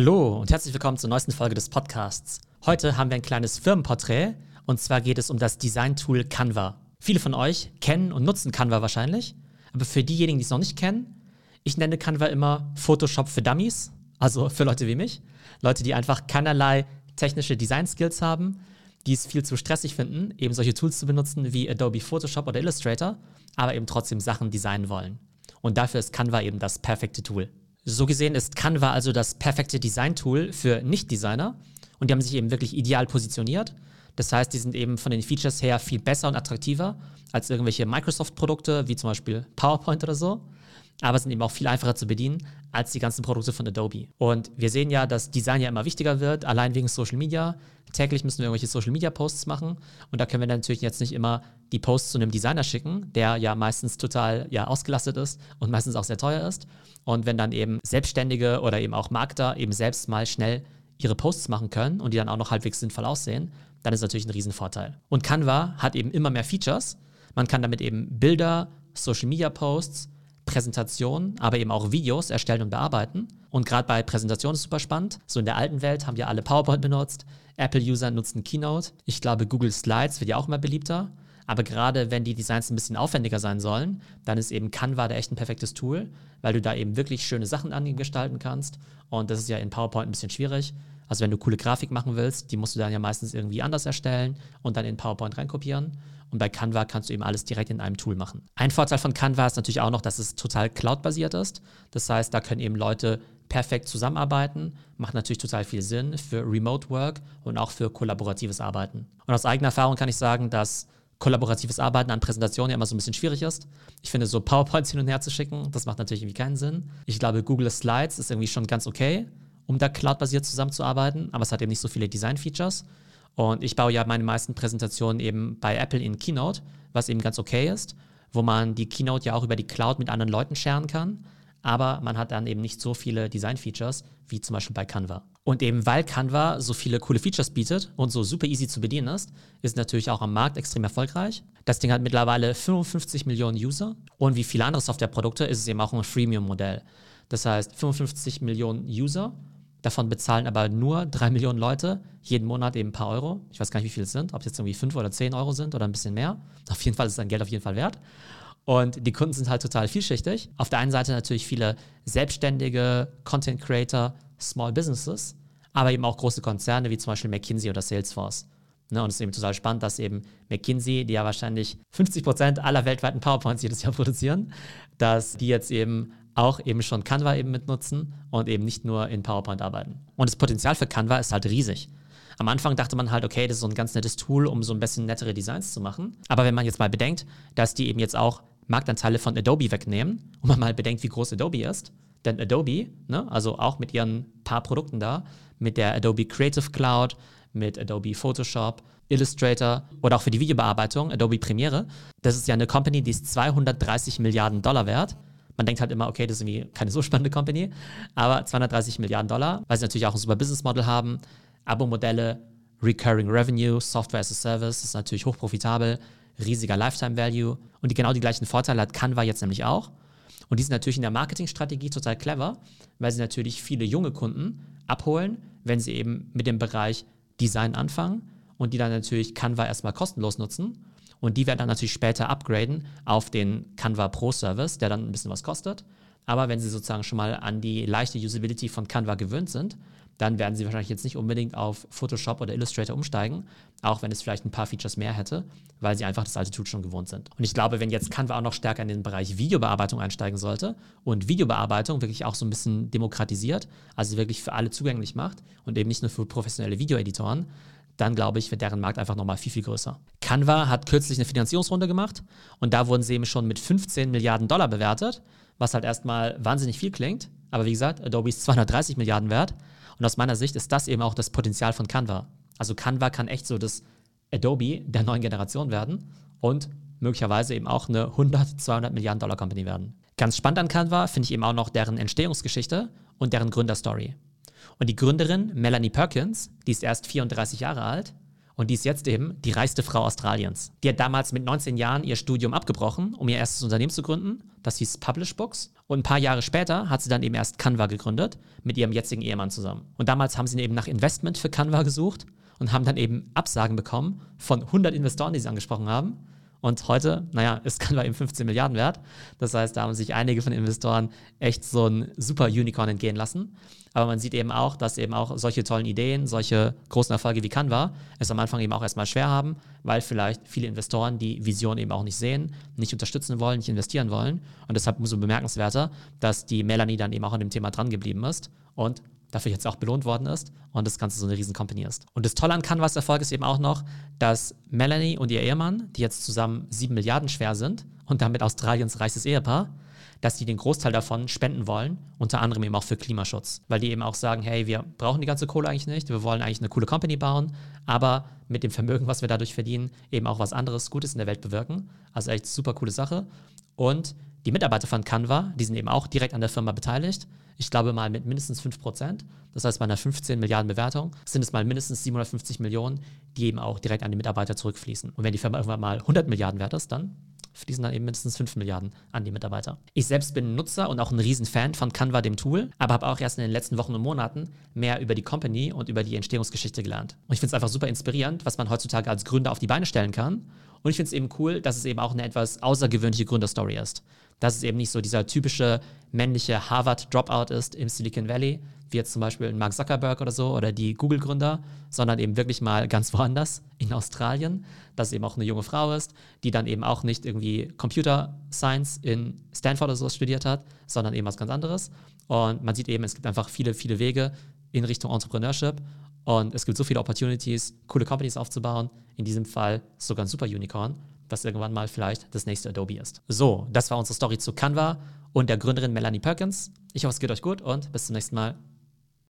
Hallo und herzlich willkommen zur neuesten Folge des Podcasts. Heute haben wir ein kleines Firmenporträt und zwar geht es um das Design-Tool Canva. Viele von euch kennen und nutzen Canva wahrscheinlich, aber für diejenigen, die es noch nicht kennen, ich nenne Canva immer Photoshop für Dummies, also für Leute wie mich. Leute, die einfach keinerlei technische Design-Skills haben, die es viel zu stressig finden, eben solche Tools zu benutzen wie Adobe Photoshop oder Illustrator, aber eben trotzdem Sachen designen wollen. Und dafür ist Canva eben das perfekte Tool. So gesehen ist Canva also das perfekte Design-Tool für Nicht-Designer und die haben sich eben wirklich ideal positioniert. Das heißt, die sind eben von den Features her viel besser und attraktiver als irgendwelche Microsoft-Produkte, wie zum Beispiel PowerPoint oder so, aber sind eben auch viel einfacher zu bedienen als die ganzen Produkte von Adobe. Und wir sehen ja, dass Design ja immer wichtiger wird, allein wegen Social Media. Täglich müssen wir irgendwelche Social Media Posts machen und da können wir natürlich jetzt nicht immer die Posts zu einem Designer schicken, der ja meistens total ja, ausgelastet ist und meistens auch sehr teuer ist. Und wenn dann eben Selbstständige oder eben auch Markter eben selbst mal schnell ihre Posts machen können und die dann auch noch halbwegs sinnvoll aussehen, dann ist natürlich ein Riesenvorteil. Und Canva hat eben immer mehr Features. Man kann damit eben Bilder, Social Media Posts, Präsentationen, aber eben auch Videos erstellen und bearbeiten. Und gerade bei Präsentationen ist super spannend. So in der alten Welt haben wir alle PowerPoint benutzt. Apple-User nutzen Keynote. Ich glaube, Google Slides wird ja auch immer beliebter. Aber gerade wenn die Designs ein bisschen aufwendiger sein sollen, dann ist eben Canva da echt ein perfektes Tool, weil du da eben wirklich schöne Sachen an ihm gestalten kannst. Und das ist ja in PowerPoint ein bisschen schwierig. Also wenn du coole Grafik machen willst, die musst du dann ja meistens irgendwie anders erstellen und dann in PowerPoint reinkopieren. Und bei Canva kannst du eben alles direkt in einem Tool machen. Ein Vorteil von Canva ist natürlich auch noch, dass es total cloud-basiert ist. Das heißt, da können eben Leute perfekt zusammenarbeiten. Macht natürlich total viel Sinn für Remote Work und auch für kollaboratives Arbeiten. Und aus eigener Erfahrung kann ich sagen, dass kollaboratives Arbeiten an Präsentationen ja immer so ein bisschen schwierig ist. Ich finde, so PowerPoints hin und her zu schicken, das macht natürlich irgendwie keinen Sinn. Ich glaube, Google Slides ist irgendwie schon ganz okay, um da cloudbasiert zusammenzuarbeiten, aber es hat eben nicht so viele Design-Features. Und ich baue ja meine meisten Präsentationen eben bei Apple in Keynote, was eben ganz okay ist, wo man die Keynote ja auch über die Cloud mit anderen Leuten scheren kann aber man hat dann eben nicht so viele Design-Features wie zum Beispiel bei Canva. Und eben weil Canva so viele coole Features bietet und so super easy zu bedienen ist, ist natürlich auch am Markt extrem erfolgreich. Das Ding hat mittlerweile 55 Millionen User und wie viele andere Softwareprodukte ist es eben auch ein Freemium-Modell. Das heißt 55 Millionen User, davon bezahlen aber nur 3 Millionen Leute jeden Monat eben ein paar Euro. Ich weiß gar nicht, wie viel es sind, ob es jetzt irgendwie 5 oder 10 Euro sind oder ein bisschen mehr. Auf jeden Fall ist sein Geld auf jeden Fall wert. Und die Kunden sind halt total vielschichtig. Auf der einen Seite natürlich viele selbstständige Content Creator, Small Businesses, aber eben auch große Konzerne wie zum Beispiel McKinsey oder Salesforce. Ne, und es ist eben total spannend, dass eben McKinsey, die ja wahrscheinlich 50 Prozent aller weltweiten PowerPoints jedes Jahr produzieren, dass die jetzt eben auch eben schon Canva eben mitnutzen und eben nicht nur in PowerPoint arbeiten. Und das Potenzial für Canva ist halt riesig. Am Anfang dachte man halt, okay, das ist so ein ganz nettes Tool, um so ein bisschen nettere Designs zu machen. Aber wenn man jetzt mal bedenkt, dass die eben jetzt auch Marktanteile von Adobe wegnehmen und man mal bedenkt, wie groß Adobe ist. Denn Adobe, ne, also auch mit ihren paar Produkten da, mit der Adobe Creative Cloud, mit Adobe Photoshop, Illustrator oder auch für die Videobearbeitung, Adobe Premiere, das ist ja eine Company, die ist 230 Milliarden Dollar wert. Man denkt halt immer, okay, das ist irgendwie keine so spannende Company, aber 230 Milliarden Dollar, weil sie natürlich auch ein super Business Model haben, Abo-Modelle, Recurring Revenue, Software as a Service, ist natürlich hochprofitabel, riesiger Lifetime Value und die genau die gleichen Vorteile hat Canva jetzt nämlich auch. Und die sind natürlich in der Marketingstrategie total clever, weil sie natürlich viele junge Kunden abholen, wenn sie eben mit dem Bereich Design anfangen und die dann natürlich Canva erstmal kostenlos nutzen. Und die werden dann natürlich später upgraden auf den Canva Pro Service, der dann ein bisschen was kostet. Aber wenn sie sozusagen schon mal an die leichte Usability von Canva gewöhnt sind, dann werden sie wahrscheinlich jetzt nicht unbedingt auf Photoshop oder Illustrator umsteigen, auch wenn es vielleicht ein paar Features mehr hätte, weil sie einfach das alte Tool schon gewohnt sind. Und ich glaube, wenn jetzt Canva auch noch stärker in den Bereich Videobearbeitung einsteigen sollte und Videobearbeitung wirklich auch so ein bisschen demokratisiert, also wirklich für alle zugänglich macht und eben nicht nur für professionelle Videoeditoren, dann glaube ich, wird deren Markt einfach nochmal viel, viel größer. Canva hat kürzlich eine Finanzierungsrunde gemacht und da wurden sie eben schon mit 15 Milliarden Dollar bewertet, was halt erstmal wahnsinnig viel klingt. Aber wie gesagt, Adobe ist 230 Milliarden wert. Und aus meiner Sicht ist das eben auch das Potenzial von Canva. Also Canva kann echt so das Adobe der neuen Generation werden und möglicherweise eben auch eine 100, 200 Milliarden Dollar Company werden. Ganz spannend an Canva finde ich eben auch noch deren Entstehungsgeschichte und deren Gründerstory. Und die Gründerin Melanie Perkins, die ist erst 34 Jahre alt Und die ist jetzt eben die reichste Frau Australiens. Die hat damals mit 19 Jahren ihr Studium abgebrochen, um ihr erstes Unternehmen zu gründen. Das hieß Publish Books. Und ein paar Jahre später hat sie dann eben erst Canva gegründet, mit ihrem jetzigen Ehemann zusammen. Und damals haben sie eben nach Investment für Canva gesucht und haben dann eben Absagen bekommen von 100 Investoren, die sie angesprochen haben. Und heute, naja, ist Canva eben 15 Milliarden wert. Das heißt, da haben sich einige von Investoren echt so ein super Unicorn entgehen lassen. Aber man sieht eben auch, dass eben auch solche tollen Ideen, solche großen Erfolge wie Canva es am Anfang eben auch erstmal schwer haben, weil vielleicht viele Investoren die Vision eben auch nicht sehen, nicht unterstützen wollen, nicht investieren wollen. Und deshalb umso bemerkenswerter, dass die Melanie dann eben auch an dem Thema dran geblieben ist und dafür jetzt auch belohnt worden ist und das Ganze so eine riesen Company ist. Und das Tolle an Canvas Erfolg ist eben auch noch, dass Melanie und ihr Ehemann, die jetzt zusammen sieben Milliarden schwer sind und damit Australiens reichstes Ehepaar, dass die den Großteil davon spenden wollen, unter anderem eben auch für Klimaschutz. Weil die eben auch sagen, hey, wir brauchen die ganze Kohle eigentlich nicht, wir wollen eigentlich eine coole Company bauen, aber mit dem Vermögen, was wir dadurch verdienen, eben auch was anderes Gutes in der Welt bewirken. Also echt super coole Sache. Und die Mitarbeiter von Canva, die sind eben auch direkt an der Firma beteiligt. Ich glaube mal mit mindestens 5%. Das heißt, bei einer 15 Milliarden Bewertung sind es mal mindestens 750 Millionen, die eben auch direkt an die Mitarbeiter zurückfließen. Und wenn die Firma irgendwann mal 100 Milliarden wert ist, dann fließen dann eben mindestens 5 Milliarden an die Mitarbeiter. Ich selbst bin Nutzer und auch ein Riesenfan von Canva, dem Tool, aber habe auch erst in den letzten Wochen und Monaten mehr über die Company und über die Entstehungsgeschichte gelernt. Und ich finde es einfach super inspirierend, was man heutzutage als Gründer auf die Beine stellen kann. Und ich finde es eben cool, dass es eben auch eine etwas außergewöhnliche Gründerstory ist dass es eben nicht so dieser typische männliche Harvard-Dropout ist im Silicon Valley, wie jetzt zum Beispiel Mark Zuckerberg oder so oder die Google-Gründer, sondern eben wirklich mal ganz woanders in Australien, dass es eben auch eine junge Frau ist, die dann eben auch nicht irgendwie Computer Science in Stanford oder so studiert hat, sondern eben was ganz anderes. Und man sieht eben, es gibt einfach viele, viele Wege in Richtung Entrepreneurship und es gibt so viele Opportunities, coole Companies aufzubauen. In diesem Fall sogar ein Super Unicorn was irgendwann mal vielleicht das nächste Adobe ist. So, das war unsere Story zu Canva und der Gründerin Melanie Perkins. Ich hoffe, es geht euch gut und bis zum nächsten Mal.